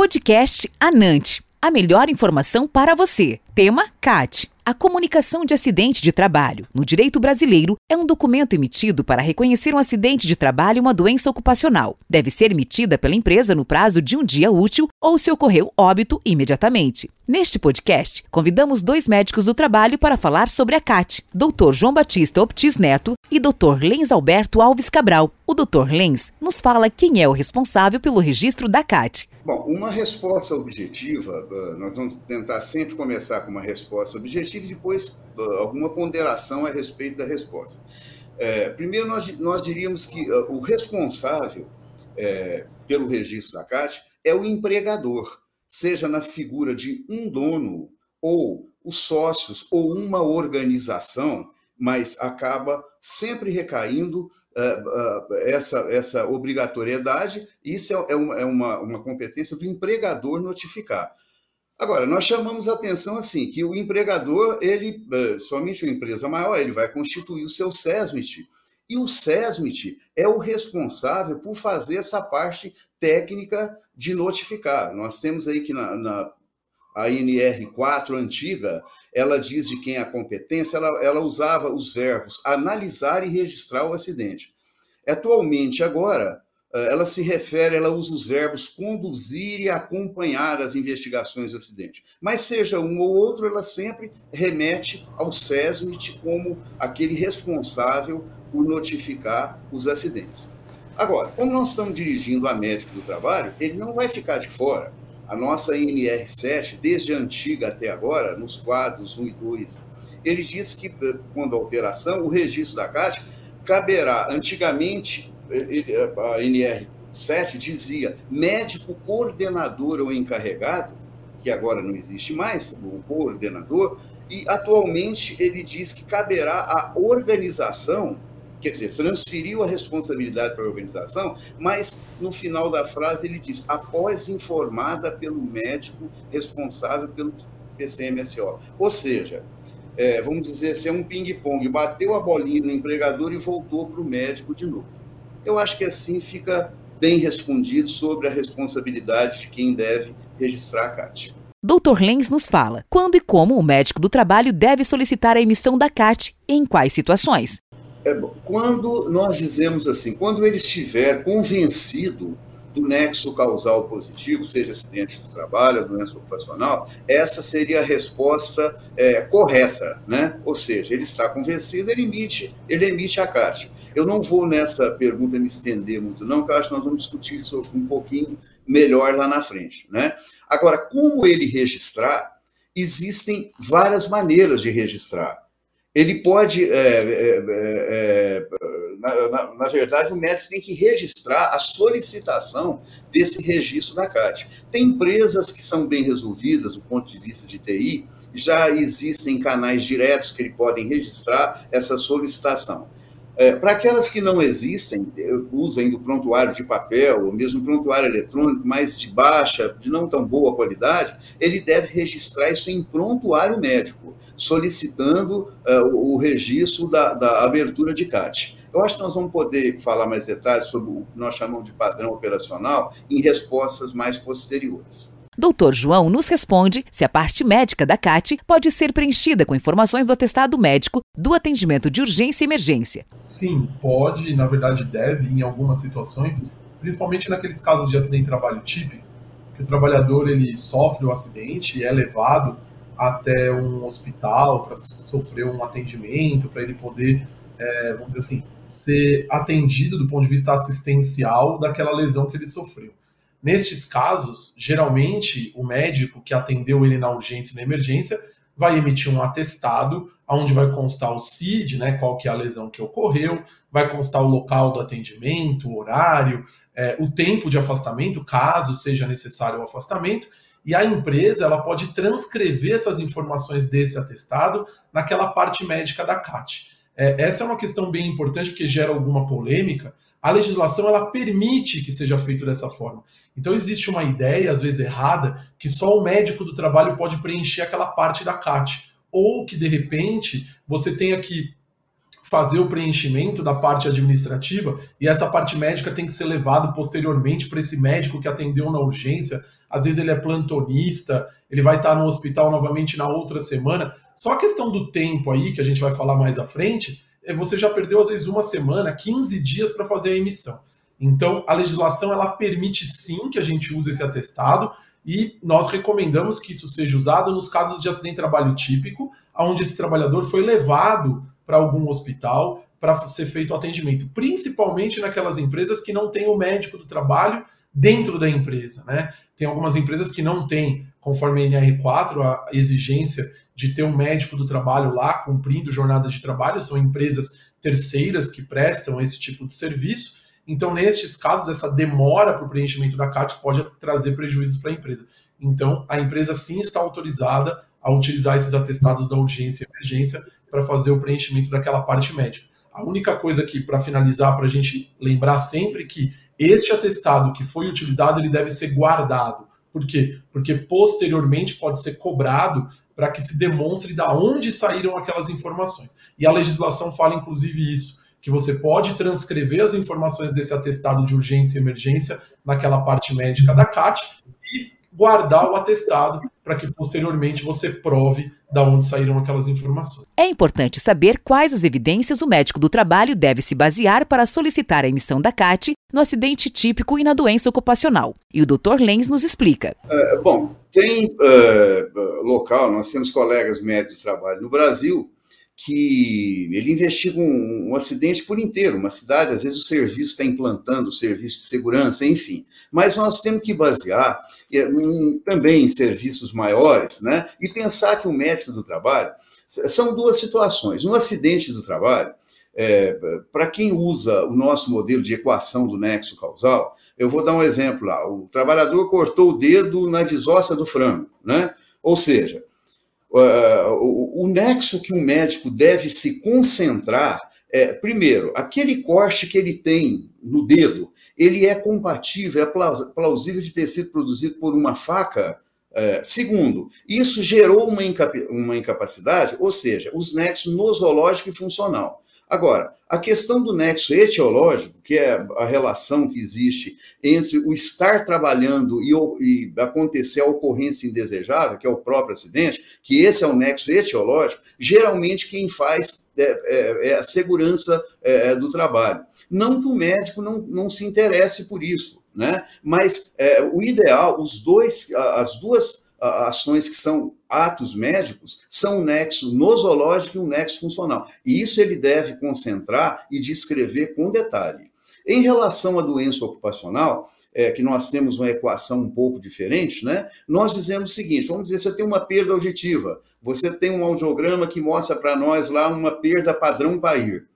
Podcast Anante. A melhor informação para você. Tema CAT. A comunicação de acidente de trabalho, no direito brasileiro, é um documento emitido para reconhecer um acidente de trabalho e uma doença ocupacional. Deve ser emitida pela empresa no prazo de um dia útil ou se ocorreu óbito imediatamente. Neste podcast, convidamos dois médicos do trabalho para falar sobre a CAT, Dr. João Batista Optis Neto e Dr. Lenz Alberto Alves Cabral. O Dr. Lenz nos fala quem é o responsável pelo registro da CAT. Bom, uma resposta objetiva, ah, nós vamos tentar sempre começar com uma resposta objetiva e depois ah, alguma ponderação a respeito da resposta. É, primeiro, nós, nós diríamos que uh, o responsável é, pelo registro da CAT é o empregador, seja na figura de um dono ou os sócios ou uma organização, mas acaba sempre recaindo é, é, essa, essa obrigatoriedade, isso é, uma, é uma, uma competência do empregador notificar. Agora, nós chamamos a atenção assim, que o empregador, ele, é, somente uma empresa maior, ele vai constituir o seu SESMIT, e o SESMIT é o responsável por fazer essa parte técnica de notificar. Nós temos aí que na, na a NR4 antiga, ela diz de quem é a competência, ela, ela usava os verbos analisar e registrar o acidente. Atualmente, agora, ela se refere, ela usa os verbos conduzir e acompanhar as investigações do acidente. Mas seja um ou outro, ela sempre remete ao SESMIT como aquele responsável por notificar os acidentes. Agora, como nós estamos dirigindo a médico do trabalho, ele não vai ficar de fora. A nossa NR7, desde a antiga até agora, nos quadros 1 e 2, ele diz que, eh, quando alteração, o registro da CAT caberá, antigamente, a NR7 dizia médico coordenador ou encarregado, que agora não existe mais, o coordenador, e atualmente ele diz que caberá à organização quer dizer, transferiu a responsabilidade para a organização, mas no final da frase ele diz: após informada pelo médico responsável pelo PCMSO. Ou seja, é, vamos dizer assim, é um ping-pong, bateu a bolinha no empregador e voltou para o médico de novo. Eu acho que assim fica bem respondido sobre a responsabilidade de quem deve registrar a CAT. Dr. Lenz nos fala quando e como o médico do trabalho deve solicitar a emissão da CAT e em quais situações. É, quando nós dizemos assim, quando ele estiver convencido do nexo causal positivo, seja acidente do trabalho, doença ocupacional, essa seria a resposta é, correta, né? Ou seja, ele está convencido, ele emite, ele emite a CAT. Eu não vou nessa pergunta me estender muito, não, porque eu acho que nós vamos discutir isso um pouquinho melhor lá na frente, né? Agora, como ele registrar? Existem várias maneiras de registrar ele pode, é, é, é, é na, na, na, verdade, o médico tem que registrar a solicitação desse registro da CAT. Tem empresas que são bem resolvidas do ponto de vista de TI, já existem canais diretos que ele podem registrar essa solicitação. É, Para aquelas que não existem, usa ainda o prontuário de papel, ou mesmo prontuário eletrônico, mas de baixa, de não tão boa qualidade, ele deve registrar isso em prontuário médico, solicitando uh, o, o registro da, da, abertura de CAT. Eu acho que nós vamos poder falar mais detalhes sobre o que nós chamamos de padrão operacional em respostas mais posteriores. Doutor João nos responde se a parte médica da CAT pode ser preenchida com informações do atestado médico do atendimento de urgência e emergência. Sim, pode, na verdade deve, em algumas situações, principalmente naqueles casos de acidente de trabalho típico, que o trabalhador ele sofre o acidente e é levado até um hospital para sofrer um atendimento, para ele poder, é, vamos dizer assim, ser atendido do ponto de vista assistencial daquela lesão que ele sofreu. Nestes casos, geralmente o médico que atendeu ele na urgência e na emergência vai emitir um atestado onde vai constar o CID, né, qual que é a lesão que ocorreu, vai constar o local do atendimento, o horário, é, o tempo de afastamento, caso seja necessário o afastamento, e a empresa ela pode transcrever essas informações desse atestado naquela parte médica da CAT. É, essa é uma questão bem importante porque gera alguma polêmica, a legislação ela permite que seja feito dessa forma. Então existe uma ideia, às vezes errada, que só o médico do trabalho pode preencher aquela parte da CAT, ou que de repente você tenha que fazer o preenchimento da parte administrativa e essa parte médica tem que ser levado posteriormente para esse médico que atendeu na urgência às vezes ele é plantonista, ele vai estar no hospital novamente na outra semana. Só a questão do tempo aí, que a gente vai falar mais à frente, é você já perdeu às vezes uma semana, 15 dias para fazer a emissão. Então, a legislação ela permite sim que a gente use esse atestado e nós recomendamos que isso seja usado nos casos de acidente de trabalho típico, onde esse trabalhador foi levado para algum hospital para ser feito o atendimento, principalmente naquelas empresas que não têm o médico do trabalho dentro da empresa, né? Tem algumas empresas que não têm, conforme a NR4, a exigência de ter um médico do trabalho lá cumprindo jornada de trabalho, são empresas terceiras que prestam esse tipo de serviço. Então, nestes casos, essa demora para o preenchimento da CAT pode trazer prejuízos para a empresa. Então, a empresa sim está autorizada a utilizar esses atestados da urgência e emergência para fazer o preenchimento daquela parte médica. A única coisa aqui, para finalizar, para a gente lembrar sempre que este atestado que foi utilizado, ele deve ser guardado. Por quê? Porque posteriormente pode ser cobrado para que se demonstre de onde saíram aquelas informações. E a legislação fala, inclusive, isso, que você pode transcrever as informações desse atestado de urgência e emergência naquela parte médica da CAT guardar o atestado para que posteriormente você prove da onde saíram aquelas informações. É importante saber quais as evidências o médico do trabalho deve se basear para solicitar a emissão da CAT no acidente típico e na doença ocupacional. E o Dr. Lenz nos explica. É, bom, tem uh, local, nós temos colegas médicos de trabalho no Brasil que ele investiga um, um, acidente por inteiro, uma cidade, às vezes o serviço está implantando o serviço de segurança, enfim. Mas nós temos que basear em, também em serviços maiores, né? E pensar que o médico do trabalho são duas situações. Um acidente do trabalho, é, para quem usa o nosso modelo de equação do nexo causal, eu vou dar um exemplo lá. O trabalhador cortou o dedo na desóssea do frango, né? Ou seja, uh, o, o, nexo que um médico deve se concentrar é, primeiro, aquele corte que ele tem no dedo, ele é compatível, é plausível de ter sido produzido por uma faca? É, segundo, isso gerou uma, uma incapacidade, ou seja, os nexos nosológico e funcional. Agora, a questão do nexo etiológico, que é a relação que existe entre o estar trabalhando e, e, acontecer a ocorrência indesejável, que é o próprio acidente, que esse é o nexo etiológico, geralmente quem faz é, é, é a segurança é, é, do trabalho. Não que o médico não, não se interesse por isso, né? mas é, o ideal, os dois, as duas ações que são atos médicos são um nexo nosológico e um nexo funcional. E isso ele deve concentrar e descrever com detalhe. Em relação à doença ocupacional, é, que nós temos uma equação um pouco diferente, né? Nós dizemos o seguinte: vamos dizer, você tem uma perda auditiva, você tem um audiograma que mostra para nós lá uma perda padrão Bayer.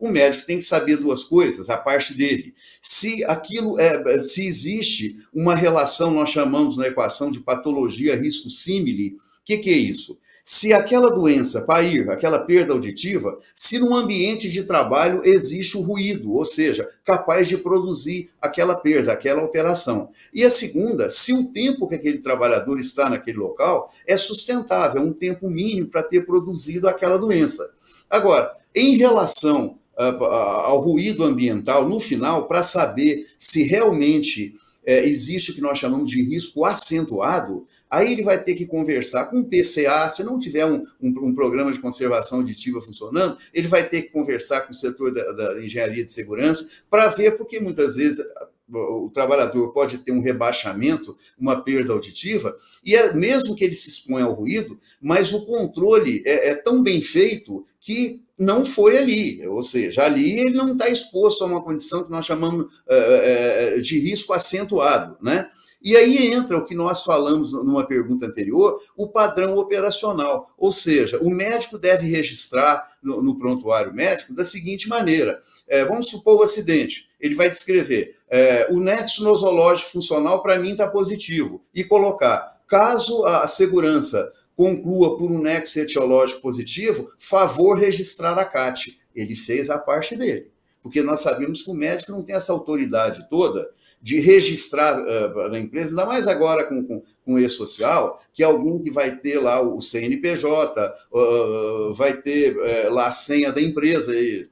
O médico tem que saber duas coisas, a parte dele. Se aquilo é, se existe uma relação, nós chamamos na equação de patologia risco símile, o que, que é isso? Se aquela doença, PAIR, aquela perda auditiva, se no ambiente de trabalho existe o ruído, ou seja, capaz de produzir aquela perda, aquela alteração. E a segunda, se o tempo que aquele trabalhador está naquele local é sustentável, é um tempo mínimo para ter produzido aquela doença. Agora, em relação ao ruído ambiental no final para saber se realmente é, existe o que nós chamamos de risco acentuado, aí ele vai ter que conversar com o PCA, se não tiver um, um, um, programa de conservação auditiva funcionando, ele vai ter que conversar com o setor da, da engenharia de segurança para ver, porque muitas vezes o trabalhador pode ter um rebaixamento, uma perda auditiva, e é, mesmo que ele se exponha ao ruído, mas o controle é, é tão bem feito que não foi ali, ou seja, ali ele não está exposto a uma condição que nós chamamos é, de risco acentuado, né? E aí entra o que nós falamos numa pergunta anterior, o padrão operacional. Ou seja, o médico deve registrar no, no prontuário médico da seguinte maneira: é, vamos supor o acidente, ele vai descrever é, o nexo nosológico funcional para mim está positivo e colocar, caso a segurança conclua por um nexo etiológico positivo, favor registrar a CAT. Ele fez a parte dele. Porque nós sabemos que o médico não tem essa autoridade toda de registrar uh, na empresa, ainda mais agora com, com, com e-social, que é alguém que vai ter lá o CNPJ, uh, vai ter uh, lá a senha da empresa. E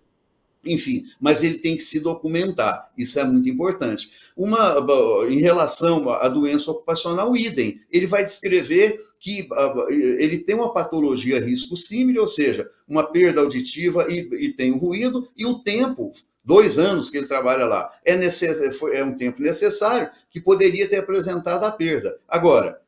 enfim, mas ele tem que se documentar, isso é muito importante. Uma, em relação à doença ocupacional, idem, ele vai descrever que ele tem uma patologia risco símile, ou seja, uma perda auditiva e, e tem o ruído, e o tempo, dois anos que ele trabalha lá, é, necess, é um tempo necessário que poderia ter apresentado a perda. Agora,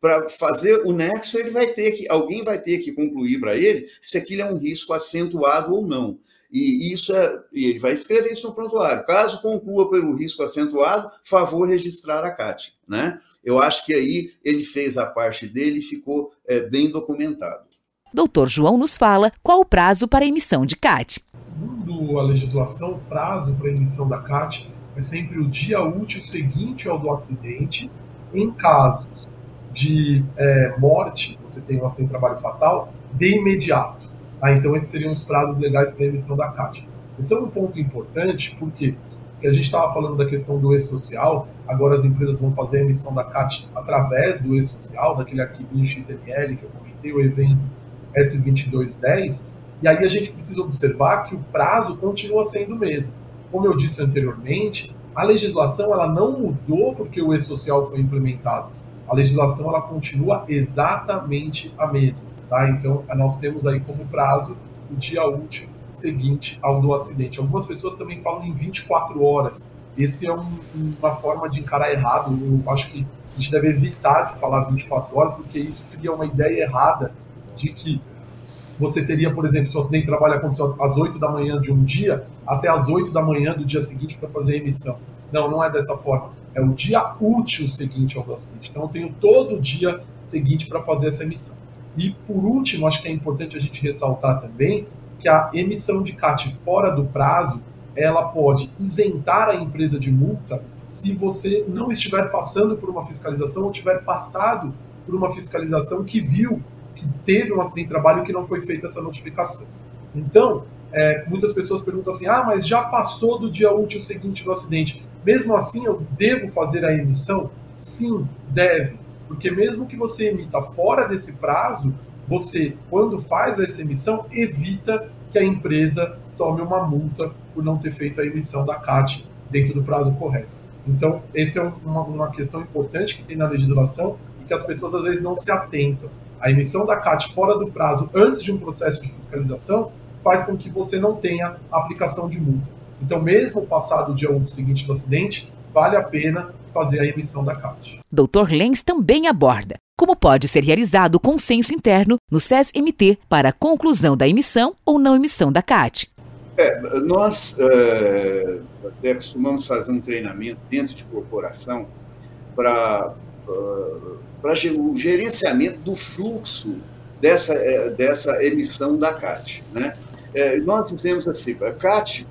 para fazer o nexo, ele vai ter que, alguém vai ter que concluir para ele se aquilo é um risco acentuado ou não. E isso é, e ele vai escrever isso no prontuário. Caso conclua pelo risco acentuado, favor registrar a CAT. Né? Eu acho que aí ele fez a parte dele e ficou é, bem documentado. Doutor João nos fala qual o prazo para a emissão de CAT. Segundo a legislação, o prazo para a emissão da CAT é sempre o dia útil seguinte ao do acidente, em casos de é, morte, você tem um acidente de trabalho fatal, de imediato. Ah, então, esses seriam os prazos legais para emissão da CAT. Esse é um ponto importante, porque que a gente estava falando da questão do e-social, agora as empresas vão fazer a emissão da CAT através do e-social, daquele arquivinho XML que eu comentei, o evento S2210, e aí a gente precisa observar que o prazo continua sendo o mesmo. Como eu disse anteriormente, a legislação ela não mudou porque o e-social foi implementado. A legislação ela continua exatamente a mesma. Tá? Então, nós temos aí como prazo o dia útil seguinte ao do acidente. Algumas pessoas também falam em 24 horas. Esse é um, uma forma de encarar errado. Eu acho que a gente deve evitar de falar 24 horas, porque isso cria uma ideia errada de que você teria, por exemplo, se o acidente de trabalho aconteceu às 8 da manhã de um dia, até às 8 da manhã do dia seguinte para fazer a emissão. Não, não é dessa forma. É o dia útil seguinte ao do acidente. Então eu tenho todo o dia seguinte para fazer essa emissão. E por último, acho que é importante a gente ressaltar também que a emissão de CAT fora do prazo, ela pode isentar a empresa de multa se você não estiver passando por uma fiscalização ou tiver passado por uma fiscalização que viu que teve um acidente de trabalho que não foi feita essa notificação. Então, é, muitas pessoas perguntam assim: ah, mas já passou do dia útil seguinte do acidente. Mesmo assim, eu devo fazer a emissão? Sim, deve. Porque mesmo que você emita fora desse prazo, você, quando faz essa emissão, evita que a empresa tome uma multa por não ter feito a emissão da CAT dentro do prazo correto. Então, essa é uma, uma questão importante que tem na legislação e que as pessoas às vezes não se atentam. A emissão da CAT fora do prazo, antes de um processo de fiscalização, faz com que você não tenha aplicação de multa. Então, mesmo passado o dia 1 seguinte do acidente, vale a pena fazer a emissão da CAT. Dr. Lenz também aborda como pode ser realizado o consenso interno no SES-MT para a conclusão da emissão ou não emissão da CAT. É, nós é, até costumamos fazer um treinamento dentro de corporação para para o gerenciamento do fluxo dessa, é, dessa emissão da CAT. Né? É, nós dizemos assim, a CAT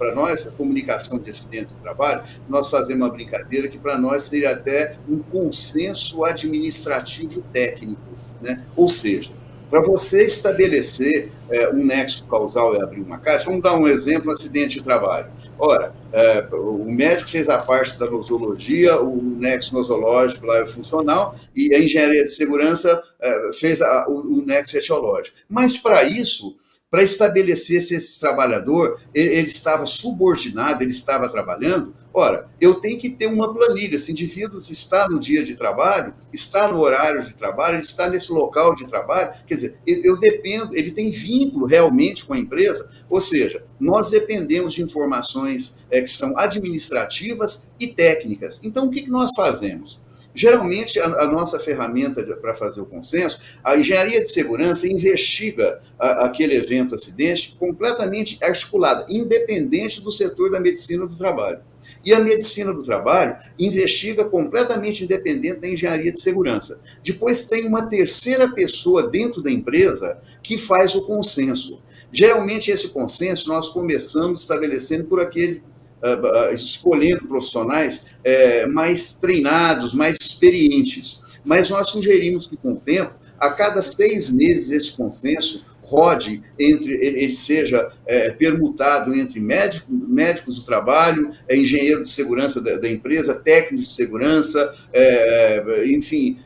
para nós, a comunicação de acidente de trabalho, nós fazemos uma brincadeira que para nós seria até um consenso administrativo técnico. Né? Ou seja, para você estabelecer é, um nexo causal e abrir uma caixa, vamos dar um exemplo: acidente de trabalho. Ora, é, o médico fez a parte da nosologia, o nexo nosológico lá é funcional, e a engenharia de segurança é, fez a, o, o nexo etiológico. Mas para isso, para estabelecer se esse trabalhador ele, ele, estava subordinado, ele estava trabalhando. Ora, eu tenho que ter uma planilha. Esse indivíduo está no dia de trabalho, está no horário de trabalho, ele está nesse local de trabalho. Quer dizer, eu dependo, ele tem vínculo realmente com a empresa. Ou seja, nós dependemos de informações é, que são administrativas e técnicas. Então, o que, que nós fazemos? Geralmente, a, a nossa ferramenta para fazer o consenso, a engenharia de segurança investiga a, aquele evento acidente completamente articulada, independente do setor da medicina do trabalho. E a medicina do trabalho investiga completamente independente da engenharia de segurança. Depois tem uma terceira pessoa dentro da empresa que faz o consenso. Geralmente, esse consenso nós começamos estabelecendo por aqueles escolhendo profissionais uh, mais treinados, mais experientes. Mas nós sugerimos que, com o tempo, a cada seis meses, esse consenso rode entre ele seja é, permutado entre médico, médicos do trabalho, é, engenheiro de segurança da, da empresa, técnico de segurança, é, enfim,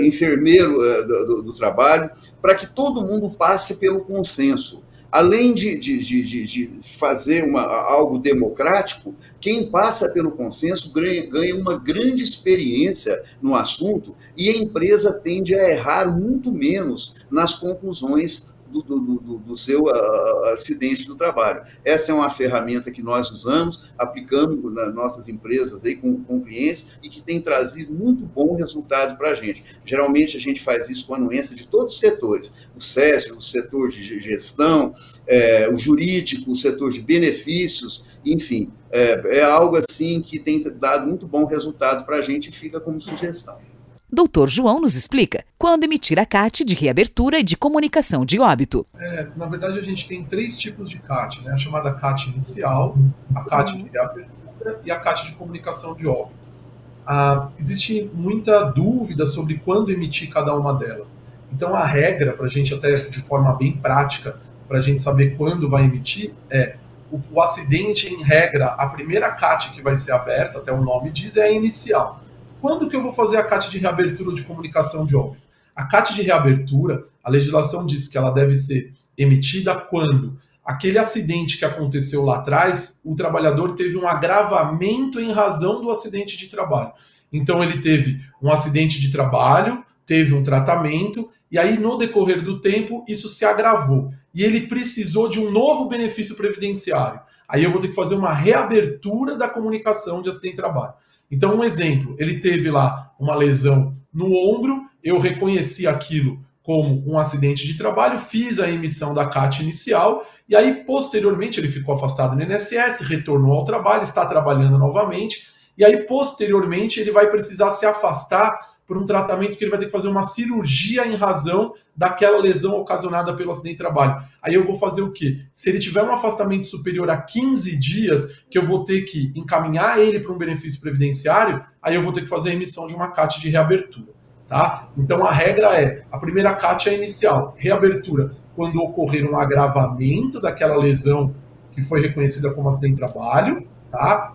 enfermeiro do, do trabalho, para que todo mundo passe pelo consenso. Além de, de, de, de fazer uma, algo democrático, quem passa pelo consenso ganha, ganha uma grande experiência no assunto e a empresa tende a errar muito menos nas conclusões do, do, do, do seu uh, acidente do trabalho. Essa é uma ferramenta que nós usamos, aplicando nas nossas empresas aí com, com clientes e que tem trazido muito bom resultado para a gente. Geralmente a gente faz isso com anuência de todos os setores, o SESC, o setor de gestão, é, o jurídico, o setor de benefícios, enfim, é, é algo assim que tem dado muito bom resultado para a gente e fica como sugestão. Doutor João nos explica quando emitir a CAT de reabertura e de comunicação de óbito. É, na verdade, a gente tem três tipos de CAT, né? a chamada CAT inicial, a CAT de reabertura e a CAT de comunicação de óbito. Ah, existe muita dúvida sobre quando emitir cada uma delas. Então, a regra, para a gente, até de forma bem prática, para a gente saber quando vai emitir, é o, o acidente, em regra, a primeira CAT que vai ser aberta, até o nome diz, é a inicial. Quando que eu vou fazer a CAT de reabertura de comunicação de óbito? A CAT de reabertura, a legislação diz que ela deve ser emitida quando aquele acidente que aconteceu lá atrás, o trabalhador teve um agravamento em razão do acidente de trabalho. Então ele teve um acidente de trabalho, teve um tratamento e aí no decorrer do tempo isso se agravou e ele precisou de um novo benefício previdenciário. Aí eu vou ter que fazer uma reabertura da comunicação de acidente de trabalho. Então, um exemplo, ele teve lá uma lesão no ombro, eu reconheci aquilo como um acidente de trabalho, fiz a emissão da CAT inicial, e aí, posteriormente, ele ficou afastado no INSS, retornou ao trabalho, está trabalhando novamente, e aí, posteriormente, ele vai precisar se afastar por um tratamento que ele vai ter que fazer uma cirurgia em razão daquela lesão ocasionada pelo acidente de trabalho. Aí eu vou fazer o quê? Se ele tiver um afastamento superior a 15 dias, que eu vou ter que encaminhar ele para um benefício previdenciário, aí eu vou ter que fazer a emissão de uma CAT de reabertura. Tá? Então a regra é: a primeira CAT é inicial, reabertura, quando ocorrer um agravamento daquela lesão que foi reconhecida como acidente de trabalho, tá?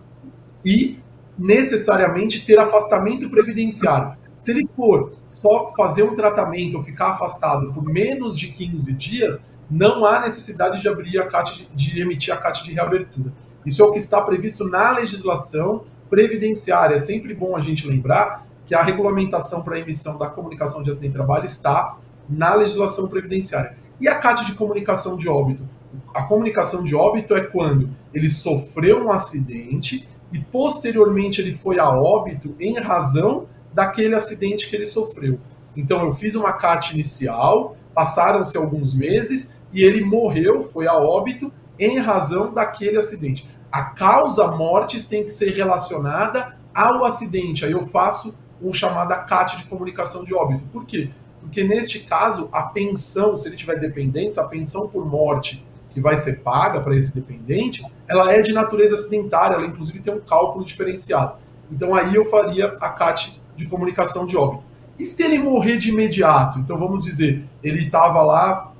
E necessariamente ter afastamento previdenciário. Se ele for só fazer um tratamento ou ficar afastado por menos de 15 dias, não há necessidade de abrir a CAT, de emitir a CAT de reabertura. Isso é o que está previsto na legislação previdenciária. É sempre bom a gente lembrar que a regulamentação para a emissão da comunicação de acidente de trabalho está na legislação previdenciária. E a CAT de comunicação de óbito? A comunicação de óbito é quando ele sofreu um acidente e posteriormente ele foi a óbito em razão daquele acidente que ele sofreu. Então eu fiz uma CAT inicial, passaram-se alguns meses e ele morreu, foi a óbito, em razão daquele acidente. A causa mortes tem que ser relacionada ao acidente. Aí eu faço um chamada CAT de comunicação de óbito. Por quê? Porque neste caso, a pensão, se ele tiver dependentes, a pensão por morte que vai ser paga para esse dependente, ela é de natureza acidentária, ela inclusive tem um cálculo diferenciado. Então aí eu faria a CAT de comunicação de óbito. E se ele morrer de imediato? Então vamos dizer, ele estava lá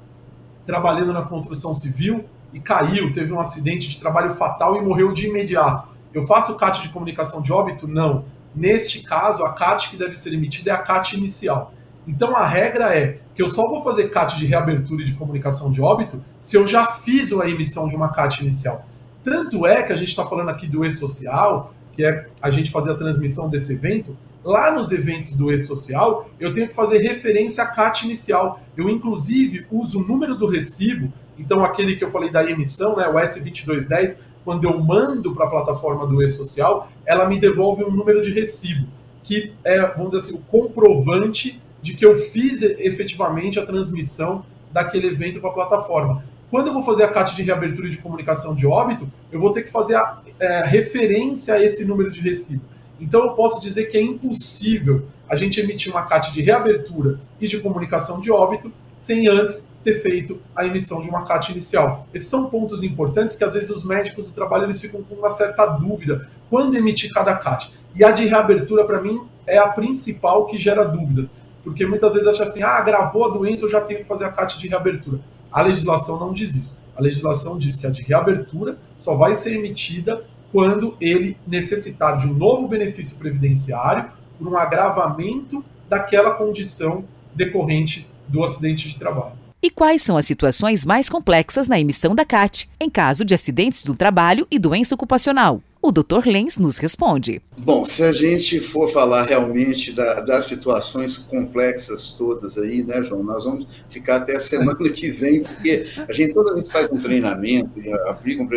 trabalhando na construção civil e caiu, teve um acidente de trabalho fatal e morreu de imediato. Eu faço CAT de comunicação de óbito? Não. Neste caso, a CAT que deve ser emitida é a CAT inicial. Então a regra é que eu só vou fazer CAT de reabertura e de comunicação de óbito se eu já fiz a emissão de uma CAT inicial. Tanto é que a gente está falando aqui do e-social, que é a gente fazer a transmissão desse evento, Lá nos eventos do e-social, eu tenho que fazer referência à CAT inicial. Eu, inclusive, uso o número do recibo, então aquele que eu falei da emissão, né, o S2210, quando eu mando para a plataforma do e-social, ela me devolve um número de recibo, que é, vamos dizer assim, o comprovante de que eu fiz efetivamente a transmissão daquele evento para a plataforma. Quando eu vou fazer a CAT de reabertura de comunicação de óbito, eu vou ter que fazer a é, referência a esse número de recibo. Então eu posso dizer que é impossível a gente emitir uma CAT de reabertura e de comunicação de óbito sem antes ter feito a emissão de uma CAT inicial. Esses são pontos importantes que às vezes os médicos do trabalho eles ficam com uma certa dúvida quando emitir cada CAT. E a de reabertura para mim é a principal que gera dúvidas, porque muitas vezes acha assim: "Ah, gravou a doença, eu já tenho que fazer a CAT de reabertura". A legislação não diz isso. A legislação diz que a de reabertura só vai ser emitida quando ele necessitar de um novo benefício previdenciário por um agravamento daquela condição decorrente do acidente de trabalho. E quais são as situações mais complexas na emissão da CAT, em caso de acidentes do trabalho e doença ocupacional? O Dr. Lenz nos responde. Bom, se a gente for falar realmente da, das situações complexas todas aí, né, João, nós vamos ficar até a semana que vem, porque a gente toda vez faz um treinamento aplica um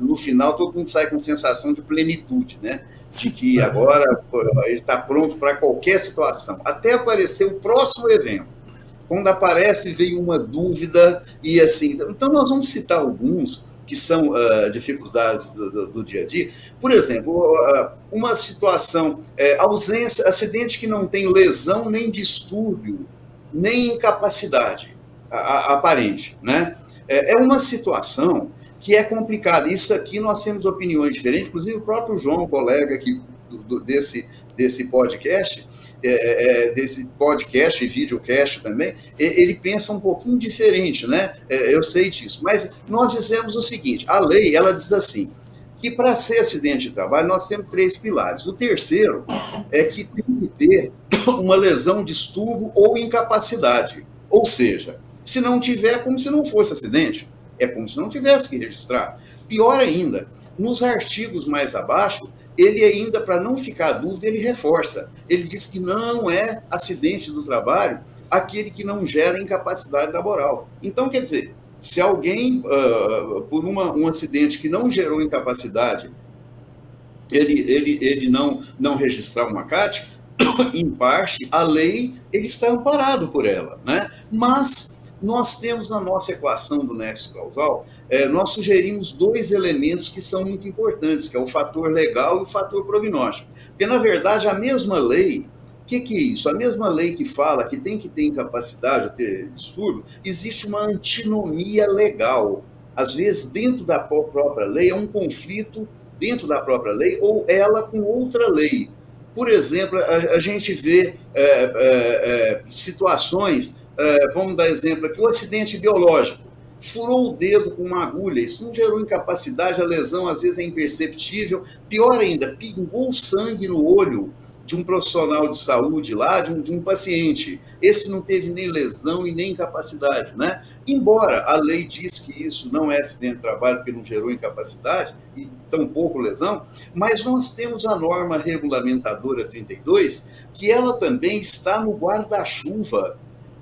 no final todo mundo sai com sensação de plenitude, né? De que agora ele está pronto para qualquer situação, até aparecer o próximo evento. Quando aparece, vem uma dúvida e assim. Então, nós vamos citar alguns que são uh, dificuldades do, do, do, dia a dia. Por exemplo, uh, uma situação, uh, ausência, acidente que não tem lesão, nem distúrbio, nem incapacidade aparente, né? É, é uma situação que é complicada. Isso aqui nós temos opiniões diferentes, inclusive o próprio João, colega aqui do, desse, desse podcast, é, é, é, desse podcast e videocast também, ele pensa um pouquinho diferente, né? É, eu sei disso. Mas nós dizemos o seguinte: a lei ela diz assim que para ser acidente de trabalho nós temos três pilares. O terceiro é que tem que ter uma lesão, distúrbio ou incapacidade. Ou seja, se não tiver, é como se não fosse acidente. É como se não tivesse que registrar. Pior ainda, nos artigos mais abaixo, ele ainda, para não ficar dúvida, ele reforça. Ele diz que não é acidente do trabalho aquele que não gera incapacidade laboral. Então, quer dizer, se alguém, uh, por uma, um acidente que não gerou incapacidade, ele, ele, ele não, não registrar uma CAT, em parte, a lei ele está amparado por ela. Né? Mas nós temos na nossa equação do nexo causal, é, nós sugerimos dois elementos que são muito importantes, que é o fator legal e o fator prognóstico. Porque, na verdade, a mesma lei, o que, que é isso? A mesma lei que fala que tem que ter incapacidade ou ter distúrbio, existe uma antinomia legal. Às vezes, dentro da própria lei, é um conflito dentro da própria lei ou ela com outra lei. Por exemplo, a, a gente vê é, é, é situações é, vamos dar exemplo aqui, o acidente biológico. Furou o dedo com uma agulha, isso não gerou incapacidade, a lesão às vezes é imperceptível. Pior ainda, pingou sangue no olho de um profissional de saúde lá, de um, de um paciente. Esse não teve nem lesão e nem incapacidade, né? Embora a lei diz que isso não é acidente de trabalho porque não gerou incapacidade e tampouco lesão, mas nós temos a norma regulamentadora 32, que ela também está no guarda-chuva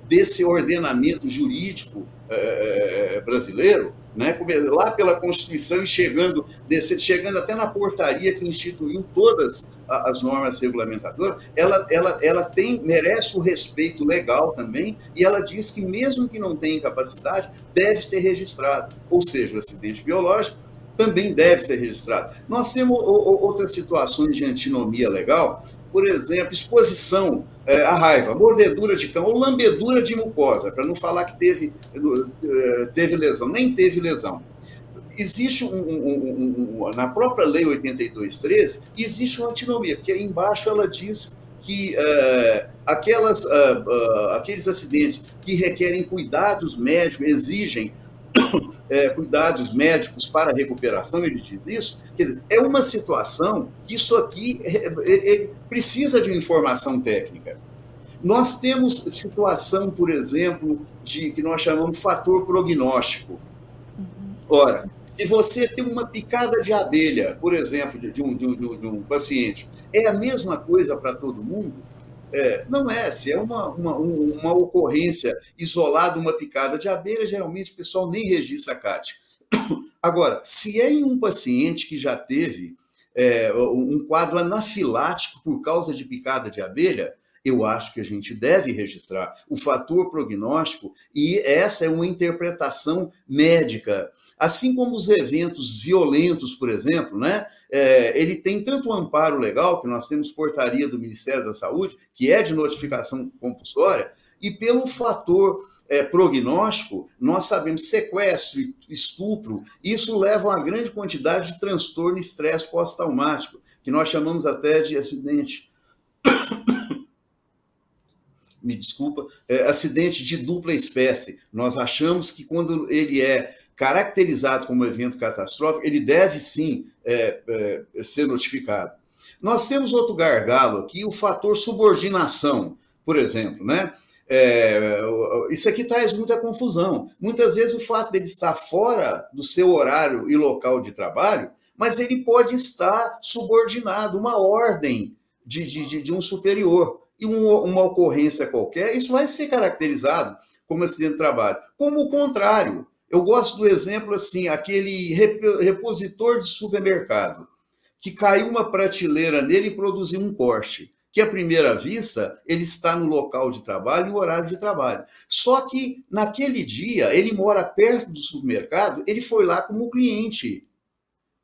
desse ordenamento jurídico é, brasileiro, né, lá pela Constituição e chegando, descendo, chegando até na portaria que instituiu todas as normas regulamentadoras, ela, ela, ela tem, merece o respeito legal também, e ela diz que mesmo que não tenha incapacidade, deve ser registrado. Ou seja, o acidente biológico também deve ser registrado. Nós temos outras situações de antinomia legal, por exemplo, exposição é, à raiva, mordedura de cão ou lambedura de mucosa, para não falar que teve, é, teve lesão, nem teve lesão. Existe um, um, um, na própria Lei 8213, existe uma antinomia, porque embaixo ela diz que é, aquelas, uh, aqueles acidentes que requerem cuidados médicos, exigem é, cuidados médicos para a recuperação, ele diz isso. Quer dizer, é uma situação que isso aqui precisa de informação técnica. Nós temos situação, por exemplo, de que nós chamamos de fator prognóstico. Ora, se você tem uma picada de abelha, por exemplo, de um, de um, de um paciente, é a mesma coisa para todo mundo? É, não é, se é uma, uma, uma ocorrência isolada, uma picada de abelha, geralmente o pessoal nem registra a CAT. Agora, se é em um paciente que já teve é, um quadro anafilático por causa de picada de abelha, eu acho que a gente deve registrar o fator prognóstico e essa é uma interpretação médica. Assim como os eventos violentos, por exemplo, né? É, ele tem tanto amparo legal, que nós temos portaria do Ministério da Saúde, que é de notificação compulsória, e pelo fator é, prognóstico, nós sabemos sequestro, estupro, isso leva a uma grande quantidade de transtorno e estresse pós-traumático, que nós chamamos até de acidente me desculpa, é, acidente de dupla espécie. Nós achamos que quando ele é caracterizado como evento catastrófico, ele deve sim é, é, ser notificado. Nós temos outro gargalo aqui, o fator subordinação, por exemplo, né? É, isso aqui traz muita confusão. Muitas vezes o fato dele estar fora do seu horário e local de trabalho, mas ele pode estar subordinado, uma ordem de, de, de um superior. E um, uma ocorrência qualquer, isso vai ser caracterizado como acidente de trabalho. Como o contrário. Eu gosto do exemplo assim, aquele repositor de supermercado, que caiu uma prateleira nele e produziu um corte que à primeira vista ele está no local de trabalho e horário de trabalho. Só que naquele dia ele mora perto do supermercado, ele foi lá como cliente.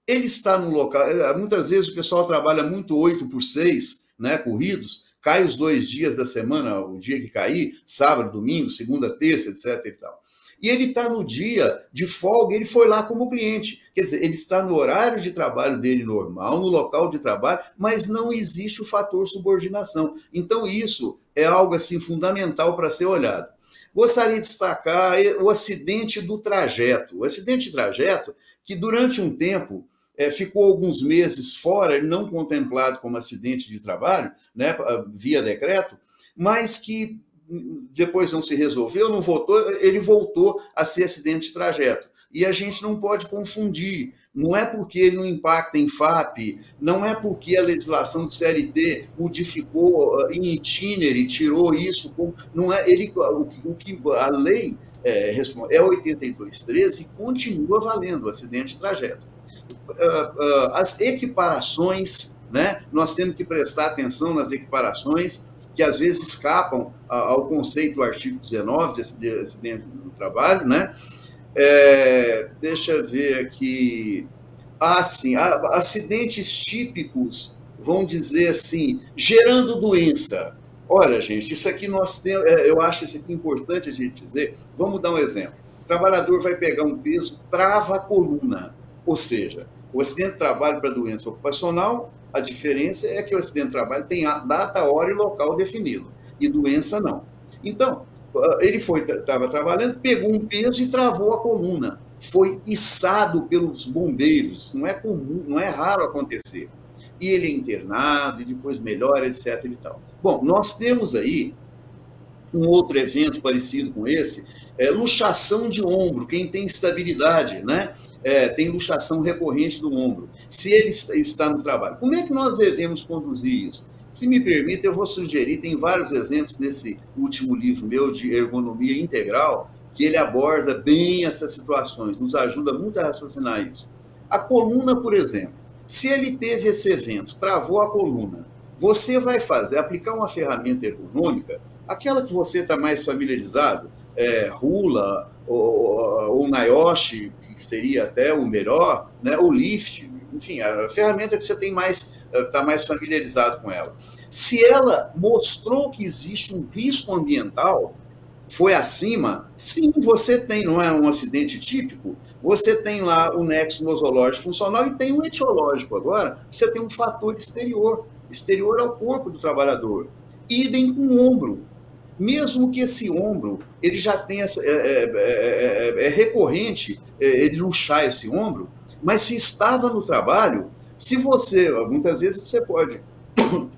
Ele está no local. Eh, muitas vezes o pessoal trabalha muito oito por seis, né, corridos, cai os dois dias da semana, o dia que cair, sábado, domingo, segunda, terça, etc. E tal e ele está no dia de folga, ele foi lá como cliente. Quer dizer, ele está no horário de trabalho dele normal, no local de trabalho, mas não existe o fator subordinação. Então, isso é algo assim fundamental para ser olhado. Gostaria de destacar o acidente do trajeto. O acidente de trajeto, que durante um tempo é, ficou alguns meses fora, não contemplado como acidente de trabalho, né, via decreto, mas que depois não se resolveu, não voltou, ele voltou a ser acidente de trajeto. E a gente não pode confundir. Não é porque ele não impacta em FAP, não é porque a legislação do CLT modificou uh, em itinere, tirou isso. Não é ele o que, o que a lei é, é 8213 e continua valendo o acidente de trajeto. Uh, as equiparações, né? Nós temos que prestar atenção nas equiparações que às vezes escapam ao conceito do artigo 19 de acidente do trabalho, né? É, deixa eu ver aqui. Ah, sim, acidentes típicos, vão dizer assim, gerando doença. Olha, gente, isso aqui nós temos, é, eu acho isso aqui importante a gente dizer. Vamos dar um exemplo. O trabalhador vai pegar um peso, trava a coluna. Ou seja, o acidente de trabalho para doença ocupacional a diferença é que o acidente de trabalho tem a data, hora e local definido, e doença não. Então, ah, ele foi estava trabalhando, pegou um peso e travou a coluna. Foi içado pelos bombeiros. Não é comum, não é raro acontecer. E ele é internado e depois melhora, etc. E tal. Bom, nós temos aí um outro evento parecido com esse, é luxação de ombro, quem tem estabilidade, né? É, tem luxação recorrente do ombro. Se ele está no trabalho, como é que nós devemos conduzir isso? Se me permite, eu vou sugerir, tem vários exemplos nesse último livro meu de ergonomia integral, que ele aborda bem essas situações, nos ajuda muito a raciocinar isso. A coluna, por exemplo, se ele teve esse evento, travou a coluna, você vai fazer, aplicar uma ferramenta ergonômica, aquela que você está mais familiarizado, é, Hula ou, ou Nayoshi, que seria até o melhor, né, o Lift, enfim, a ferramenta que você tem mais está mais familiarizado com ela. Se ela mostrou que existe um risco ambiental, foi acima, sim, você tem, não é um acidente típico, você tem lá o nexo nosológico funcional e tem um etiológico agora, você tem um fator exterior, exterior ao corpo do trabalhador. Idem com o ombro mesmo que esse ombro ele já tenha é, é, é, é recorrente ele luxar esse ombro, mas se estava no trabalho, se você muitas vezes você pode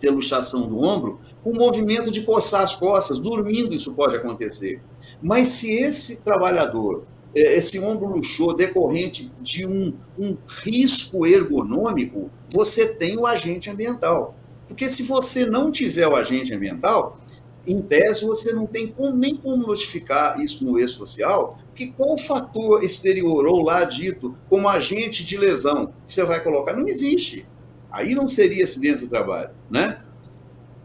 ter luxação do ombro com movimento de coçar as costas, dormindo isso pode acontecer. Mas se esse trabalhador esse ombro luxou decorrente de um, um risco ergonômico, você tem o agente ambiental. Porque se você não tiver o agente ambiental, em tese, você não tem como, nem como notificar isso no e-social, porque qual fator exterior ou lá dito como agente de lesão você vai colocar? Não existe. Aí não seria acidente do trabalho, né?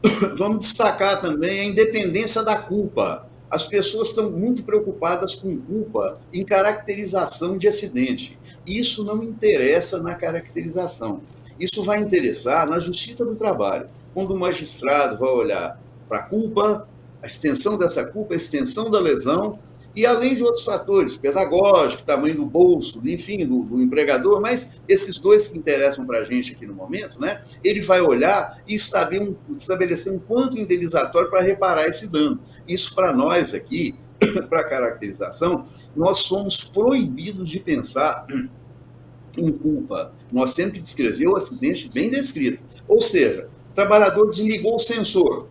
Vamos destacar também a independência da culpa. As pessoas estão muito preocupadas com culpa em caracterização de acidente. Isso não interessa na caracterização. Isso vai interessar na justiça do trabalho. Quando o magistrado vai olhar para a culpa, a extensão dessa culpa, a extensão da lesão, e além de outros fatores, pedagógico, tamanho do bolso, enfim, do, do empregador, mas esses dois que interessam para a gente aqui no momento, né, ele vai olhar e um, estabelecer um quanto indenizatório para reparar esse dano. Isso para nós aqui, para caracterização, nós somos proibidos de pensar em culpa. Nós sempre descrevemos o acidente bem descrito. Ou seja, o trabalhador desligou o sensor,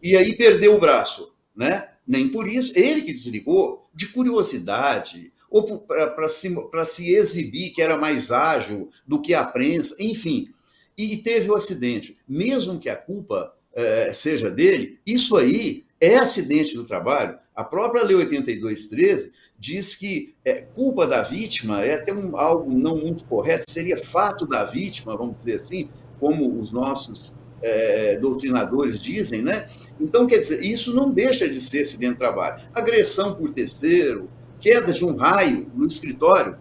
e aí perdeu o braço, né? Nem por isso, ele que desligou, de curiosidade, ou para se, se exibir que era mais ágil do que a prensa, enfim. E teve o acidente. Mesmo que a culpa é, seja dele, isso aí é acidente do trabalho. A própria Lei 8213 diz que é, culpa da vítima é até um, algo não muito correto, seria fato da vítima, vamos dizer assim, como os nossos é, doutrinadores dizem, né? Então, quer dizer, isso não deixa de ser acidente de trabalho. Agressão por terceiro, queda de um raio no escritório,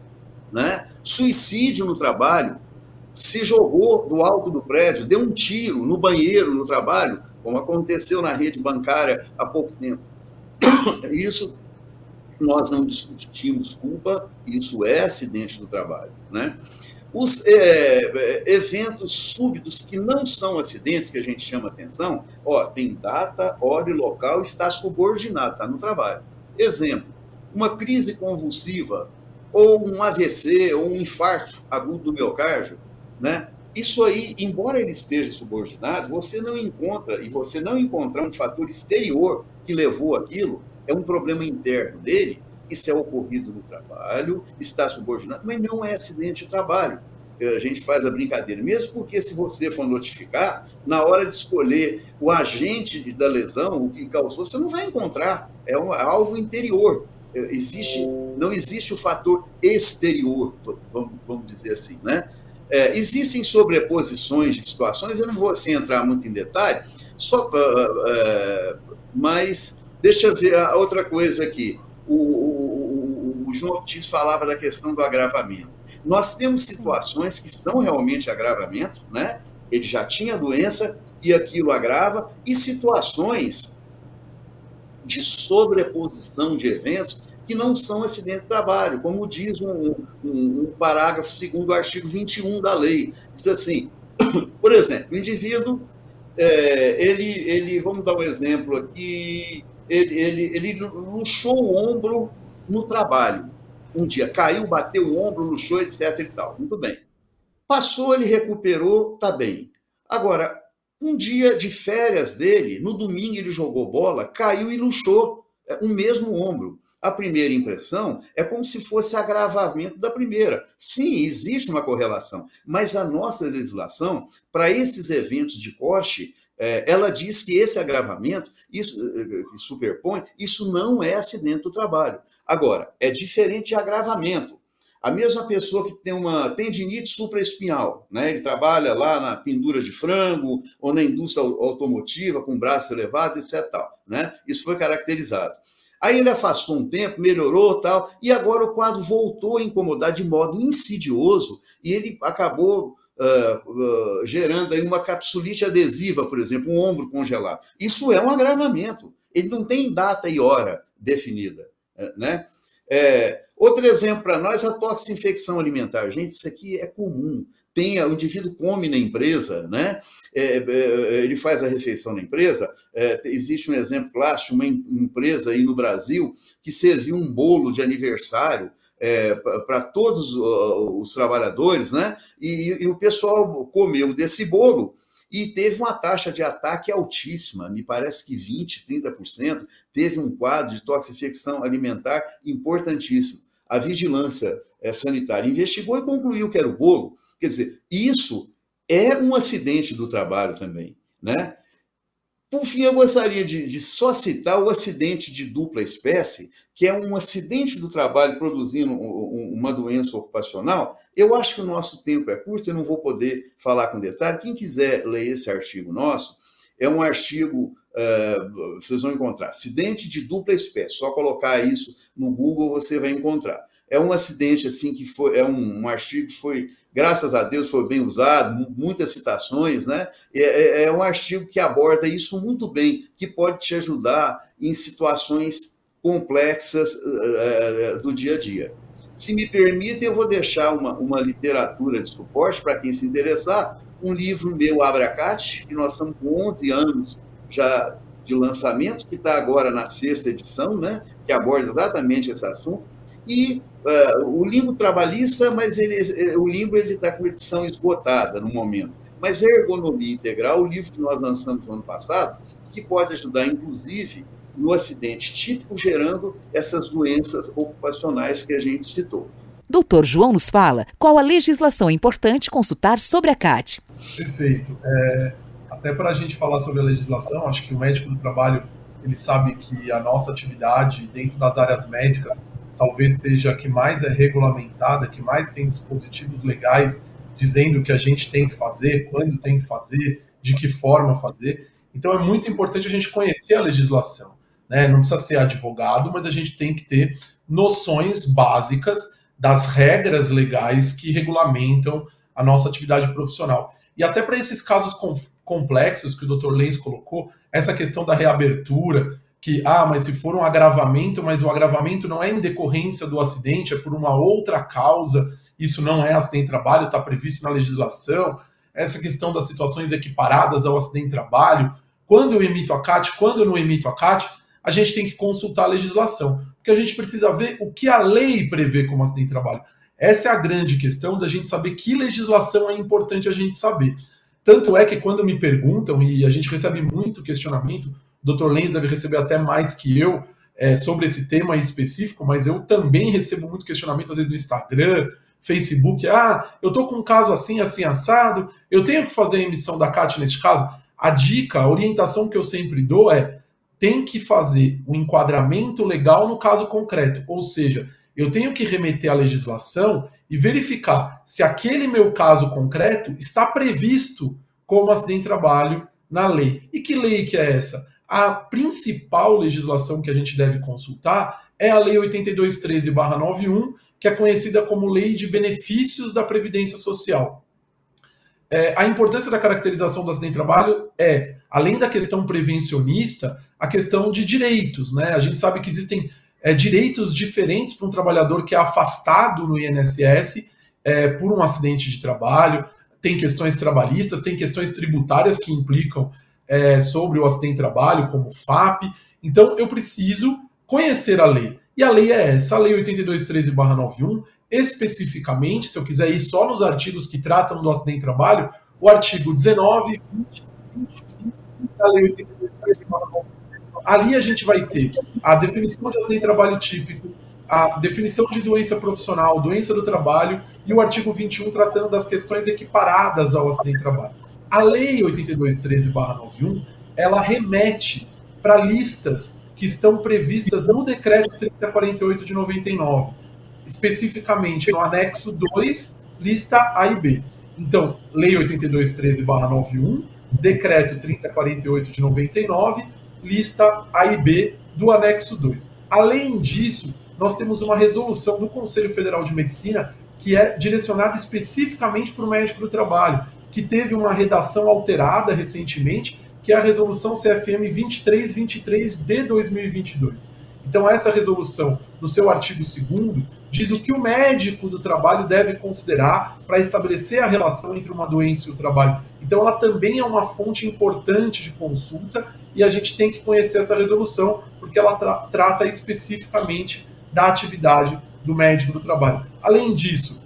né? suicídio no trabalho, se jogou do alto do prédio, deu um tiro no banheiro no trabalho, como aconteceu na rede bancária há pouco tempo. Isso nós não discutimos culpa, isso é acidente do trabalho. Né? Os é, eventos súbitos que não são acidentes, que a gente chama atenção, ó, tem data, hora e local, está subordinado, está no trabalho. Exemplo, uma crise convulsiva, ou um AVC, ou um infarto agudo do miocárdio, né? Isso aí, embora ele esteja subordinado, você não encontra, e você não encontrar um fator exterior que levou aquilo, é um problema interno dele, isso é ocorrido no trabalho, está subordinado, mas não é acidente de trabalho. A gente faz a brincadeira, mesmo porque se você for notificar, na hora de escolher o agente da lesão, o que causou, você não vai encontrar. É, um, é algo interior. É, existe, não existe o fator exterior, vamos, vamos dizer assim, né? É, existem sobreposições de situações, eu não vou assim entrar muito em detalhe, só, mas deixa eu ver a outra coisa aqui. João Ortiz falava da questão do agravamento. Nós temos situações que são realmente agravamento, né? Ele já tinha doença e aquilo agrava, e situações de sobreposição de eventos que não são acidente de trabalho, como diz um, um, um parágrafo segundo o artigo 21 da lei. Diz assim, por exemplo, o indivíduo, é, ele, ele, vamos dar um exemplo aqui, ele, ele, ele luxou o ombro no trabalho. Um dia caiu, bateu o ombro, luxou, etc. e tal. Muito bem. Passou, ele recuperou, tá bem. Agora, um dia de férias dele, no domingo ele jogou bola, caiu e luxou é, o mesmo ombro. A primeira impressão é como se fosse agravamento da primeira. Sim, existe uma correlação, mas a nossa legislação, para esses eventos de corte, é, ela diz que esse agravamento, isso que superpõe, isso não é acidente do trabalho. Agora, é diferente de agravamento. A mesma pessoa que tem uma tendinite supraespinhal, né? ele trabalha lá na pendura de frango ou na indústria automotiva com braços elevados, etc. Tal, né? Isso foi caracterizado. Aí ele afastou um tempo, melhorou tal, e agora o quadro voltou a incomodar de modo insidioso e ele acabou uh, uh, gerando aí uma capsulite adesiva, por exemplo, um ombro congelado. Isso é um agravamento. Ele não tem data e hora definida, né? É, outro exemplo para nós, a toxinfecção alimentar. Gente, isso aqui é comum. Tem, o indivíduo come na empresa, né? É, é, ele faz a refeição na empresa. É, existe um exemplo clássico, uma empresa aí no Brasil que serviu um bolo de aniversário é, para todos os trabalhadores, né? E, e, o pessoal comeu desse bolo e teve uma taxa de ataque altíssima, me parece que 20%, 30%, teve um quadro de toxifecção alimentar importantíssimo. A vigilância é, sanitária investigou e concluiu que era o bolo. Quer dizer, isso é um acidente do trabalho também, né? Por fim, eu gostaria de, de, só citar o acidente de dupla espécie, que é um acidente do trabalho produzindo uma doença ocupacional. Eu acho que o nosso tempo é curto, eu não vou poder falar com detalhe. Quem quiser ler esse artigo nosso, é um artigo, uh, vocês vão encontrar, acidente de dupla espécie. Só colocar isso no Google você vai encontrar. É um acidente assim que foi, é um, um artigo que foi graças a Deus foi bem usado, muitas citações, né? É, é, é, um artigo que aborda isso muito bem, que pode te ajudar em situações complexas uh, do dia a dia. Se me permite, eu vou deixar uma, uma literatura de suporte para quem se interessar, um livro meu, Abracate, que nós estamos com 11 anos já de lançamento, que está agora na sexta edição, né? Que aborda exatamente esse assunto. E Uh, o limbo trabalhista, mas ele, o limbo está com edição esgotada no momento. Mas a ergonomia integral, o livro que nós lançamos no ano passado, que pode ajudar, inclusive, no acidente típico, gerando essas doenças ocupacionais que a gente citou. Doutor João nos fala qual a legislação é importante consultar sobre a CAT. Perfeito. É, até para a gente falar sobre a legislação, acho que o médico do trabalho ele sabe que a nossa atividade dentro das áreas médicas talvez seja a que mais é regulamentada, que mais tem dispositivos legais dizendo o que a gente tem que fazer, quando tem que fazer, de que forma fazer. Então é muito importante a gente conhecer a legislação. Né? Não precisa ser advogado, mas a gente tem que ter noções básicas das regras legais que regulamentam a nossa atividade profissional. E até para esses casos complexos que o Dr. Lenz colocou, essa questão da reabertura, que, ah, mas se for um agravamento, mas o agravamento não é em decorrência do acidente, é por uma outra causa, isso não é acidente de trabalho, está previsto na legislação. Essa questão das situações equiparadas ao acidente de trabalho, quando eu emito a CAT, quando eu não emito a CAT, a gente tem que consultar a legislação, porque a gente precisa ver o que a lei prevê como acidente de trabalho. Essa é a grande questão da gente saber que legislação é importante a gente saber. Tanto é que quando me perguntam, e a gente recebe muito questionamento, Dr. Lenz deve receber até mais que eu é, sobre esse tema específico, mas eu também recebo muito questionamento, às vezes no Instagram, Facebook. Ah, eu tô com um caso assim, assim, assado, eu tenho que fazer a emissão da CAT nesse caso? A dica, a orientação que eu sempre dou é tem que fazer o um enquadramento legal no caso concreto, ou seja, eu tenho que remeter à legislação e verificar se aquele meu caso concreto está previsto como acidente de trabalho na lei. E que lei que é essa? A principal legislação que a gente deve consultar é a Lei 8213-91, que é conhecida como Lei de Benefícios da Previdência Social. É, a importância da caracterização do acidente de trabalho é, além da questão prevencionista, a questão de direitos. Né? A gente sabe que existem é, direitos diferentes para um trabalhador que é afastado no INSS é, por um acidente de trabalho, tem questões trabalhistas, tem questões tributárias que implicam é, sobre o acidente de trabalho, como FAP. Então, eu preciso conhecer a lei. E a lei é essa, a Lei 8213-91, especificamente, se eu quiser ir só nos artigos que tratam do acidente de trabalho, o artigo 19 20, 20 da Lei 8213-91 ali a gente vai ter a definição de acidente de trabalho típico, a definição de doença profissional, doença do trabalho e o artigo 21 tratando das questões equiparadas ao acidente de trabalho. A lei 8213/91, ela remete para listas que estão previstas no decreto 3048 de 99, especificamente no anexo 2, lista A e B. Então, lei 8213/91, decreto 3048 de 99 lista A e B do anexo 2. Além disso, nós temos uma resolução do Conselho Federal de Medicina que é direcionada especificamente para o médico do trabalho, que teve uma redação alterada recentemente, que é a resolução CFM 2323 de 2022. Então, essa resolução, no seu artigo 2 diz o que o médico do trabalho deve considerar para estabelecer a relação entre uma doença e o trabalho. Então, ela também é uma fonte importante de consulta e a gente tem que conhecer essa resolução, porque ela tra trata especificamente da atividade do médico do trabalho. Além disso,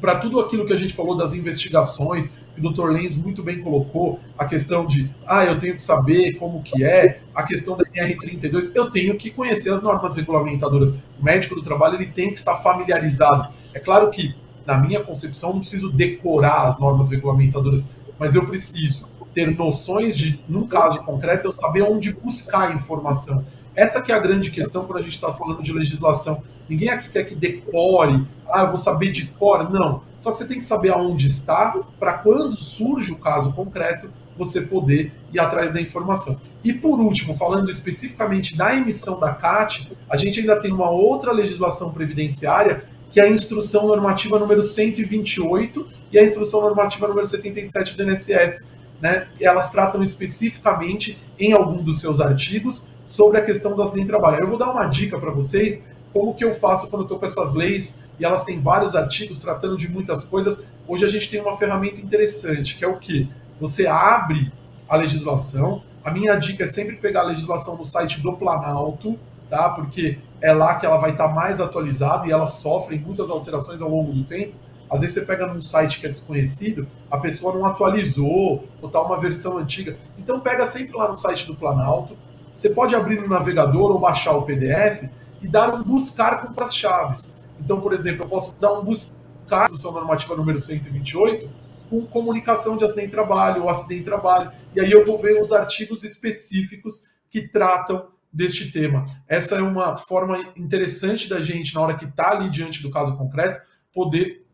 para tudo aquilo que a gente falou das investigações, que o Dr. Lenz muito bem colocou, a questão de, ah, eu tenho que saber como que é, a questão da NR32, eu tenho que conhecer as normas regulamentadoras. O médico do trabalho ele tem que estar familiarizado. É claro que, na minha concepção, não preciso decorar as normas regulamentadoras, mas eu preciso ter noções de, num caso concreto, eu saber onde buscar informação. Essa que é a grande questão quando a gente está falando de legislação. Ninguém aqui quer que decore, ah, eu vou saber de cor. Não. Só que você tem que saber aonde está, para quando surge o caso concreto, você poder ir atrás da informação. E por último, falando especificamente da emissão da CAT, a gente ainda tem uma outra legislação previdenciária, que é a Instrução Normativa número 128 e a Instrução Normativa número 77 do INSS. Né? Elas tratam especificamente, em algum dos seus artigos, sobre a questão do acidente de trabalho. Eu vou dar uma dica para vocês, como que eu faço quando eu estou com essas leis, e elas têm vários artigos tratando de muitas coisas. Hoje a gente tem uma ferramenta interessante, que é o que? Você abre a legislação. A minha dica é sempre pegar a legislação no site do Planalto, tá? Porque é lá que ela vai estar tá mais atualizada e ela sofre muitas alterações ao longo do tempo. Às vezes você pega num site que é desconhecido, a pessoa não atualizou, ou tá uma versão antiga. Então pega sempre lá no site do Planalto. Você pode abrir no navegador ou baixar o PDF e dar um buscar com as chaves. Então, por exemplo, eu posso dar um buscar Instrução Normativa número 128 com comunicação de acidente de trabalho ou acidente de trabalho. E aí eu vou ver os artigos específicos que tratam deste tema. Essa é uma forma interessante da gente, na hora que está ali diante do caso concreto, poder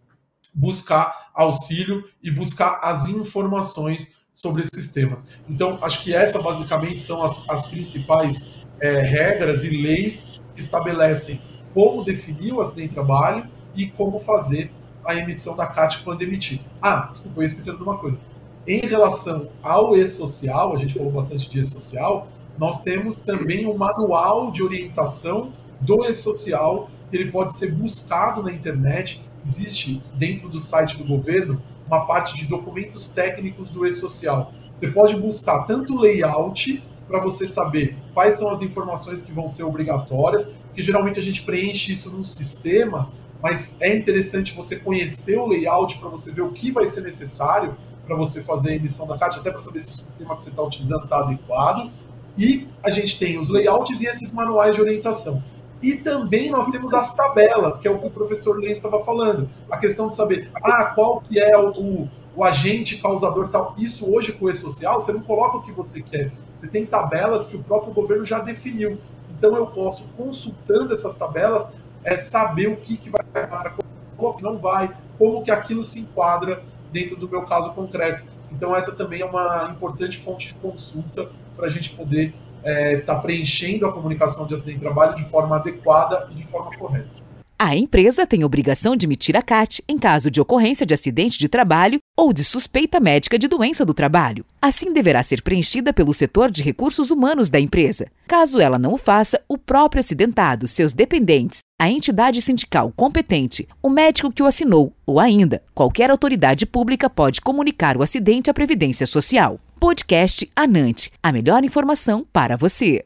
buscar auxílio e buscar as informações sobre esses temas. Então, acho que essa basicamente são as, as principais é, regras e leis que estabelecem como definir o acidente de trabalho e como fazer a emissão da CAT quando emitir. Ah, desculpa, eu esqueci de uma coisa. Em relação ao e-social, a gente falou bastante de e-social, nós temos também um manual de orientação do e-social, ele pode ser buscado na internet. Existe dentro do site do governo uma parte de documentos técnicos do e-social. Você pode buscar tanto layout para você saber quais são as informações que vão ser obrigatórias, porque geralmente a gente preenche isso num sistema, mas é interessante você conhecer o layout para você ver o que vai ser necessário para você fazer a emissão da carta, até para saber se o sistema que você está utilizando está adequado. E a gente tem os layouts e esses manuais de orientação. E também nós temos as tabelas, que é o que o professor Lenz estava falando. A questão de saber, ah, qual que é o, o, agente causador tal. Isso hoje com o e-social, você não coloca o que você quer. Você tem tabelas que o próprio governo já definiu. Então eu posso, consultando essas tabelas, é saber o que, que vai para o que não vai, como que aquilo se enquadra dentro do meu caso concreto. Então essa também é uma importante fonte de consulta para a gente poder estar é, tá preenchendo a comunicação de acidente de trabalho de forma adequada e de forma correta. A empresa tem obrigação de emitir a CAT em caso de ocorrência de acidente de trabalho ou de suspeita médica de doença do trabalho. Assim, deverá ser preenchida pelo setor de recursos humanos da empresa. Caso ela não o faça, o próprio acidentado, seus dependentes, a entidade sindical competente, o médico que o assinou ou ainda qualquer autoridade pública pode comunicar o acidente à Previdência Social. Podcast Anante, a melhor informação para você.